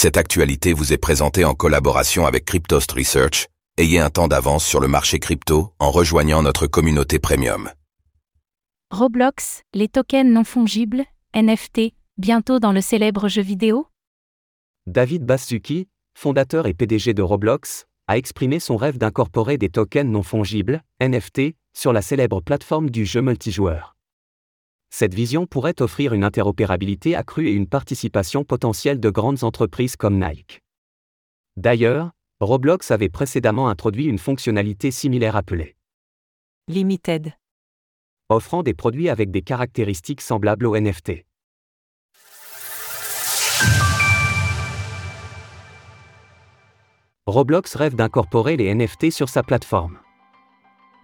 Cette actualité vous est présentée en collaboration avec Cryptost Research. Ayez un temps d'avance sur le marché crypto en rejoignant notre communauté premium. Roblox, les tokens non fongibles, NFT, bientôt dans le célèbre jeu vidéo? David Baszucki, fondateur et PDG de Roblox, a exprimé son rêve d'incorporer des tokens non fongibles, NFT, sur la célèbre plateforme du jeu multijoueur. Cette vision pourrait offrir une interopérabilité accrue et une participation potentielle de grandes entreprises comme Nike. D'ailleurs, Roblox avait précédemment introduit une fonctionnalité similaire appelée Limited, offrant des produits avec des caractéristiques semblables aux NFT. Roblox rêve d'incorporer les NFT sur sa plateforme.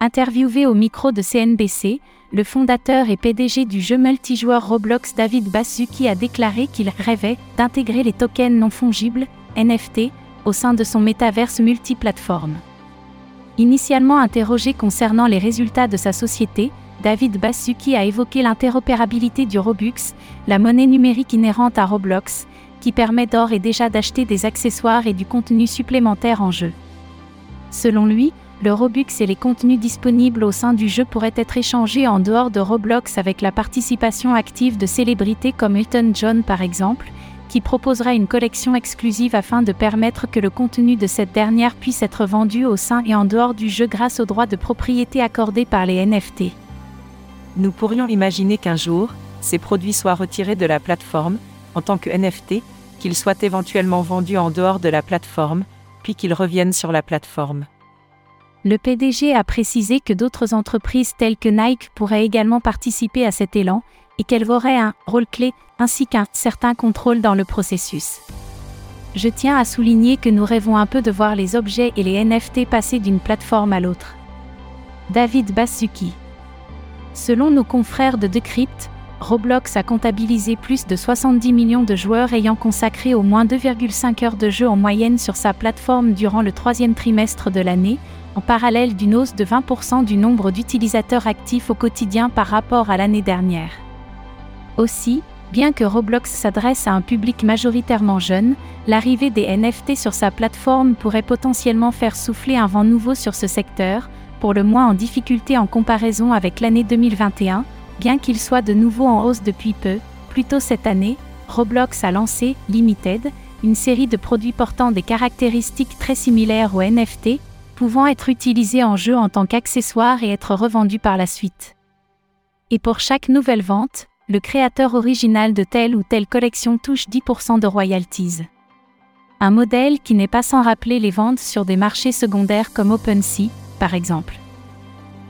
Interviewé au micro de CNBC, le fondateur et PDG du jeu multijoueur Roblox David Baszucki a déclaré qu'il rêvait d'intégrer les tokens non fongibles, NFT, au sein de son métaverse multiplateforme. Initialement interrogé concernant les résultats de sa société, David Baszucki a évoqué l'interopérabilité du Robux, la monnaie numérique inhérente à Roblox, qui permet d'or et déjà d'acheter des accessoires et du contenu supplémentaire en jeu. Selon lui, le Robux et les contenus disponibles au sein du jeu pourraient être échangés en dehors de Roblox avec la participation active de célébrités comme Elton John par exemple, qui proposera une collection exclusive afin de permettre que le contenu de cette dernière puisse être vendu au sein et en dehors du jeu grâce aux droits de propriété accordés par les NFT. nous pourrions imaginer qu'un jour, ces produits soient retirés de la plateforme, en tant que NFT, qu'ils soient éventuellement vendus en dehors de la plateforme, puis qu'ils reviennent sur la plateforme. Le PDG a précisé que d'autres entreprises telles que Nike pourraient également participer à cet élan et qu'elles auraient un rôle clé ainsi qu'un certain contrôle dans le processus. Je tiens à souligner que nous rêvons un peu de voir les objets et les NFT passer d'une plateforme à l'autre. David Baszucki. Selon nos confrères de Decrypt, Roblox a comptabilisé plus de 70 millions de joueurs ayant consacré au moins 2,5 heures de jeu en moyenne sur sa plateforme durant le troisième trimestre de l'année, en parallèle d'une hausse de 20% du nombre d'utilisateurs actifs au quotidien par rapport à l'année dernière. Aussi, bien que Roblox s'adresse à un public majoritairement jeune, l'arrivée des NFT sur sa plateforme pourrait potentiellement faire souffler un vent nouveau sur ce secteur, pour le moins en difficulté en comparaison avec l'année 2021, bien qu'il soit de nouveau en hausse depuis peu. Plus tôt cette année, Roblox a lancé Limited, une série de produits portant des caractéristiques très similaires aux NFT, pouvant être utilisés en jeu en tant qu'accessoires et être revendus par la suite. Et pour chaque nouvelle vente, le créateur original de telle ou telle collection touche 10% de royalties. Un modèle qui n'est pas sans rappeler les ventes sur des marchés secondaires comme OpenSea, par exemple.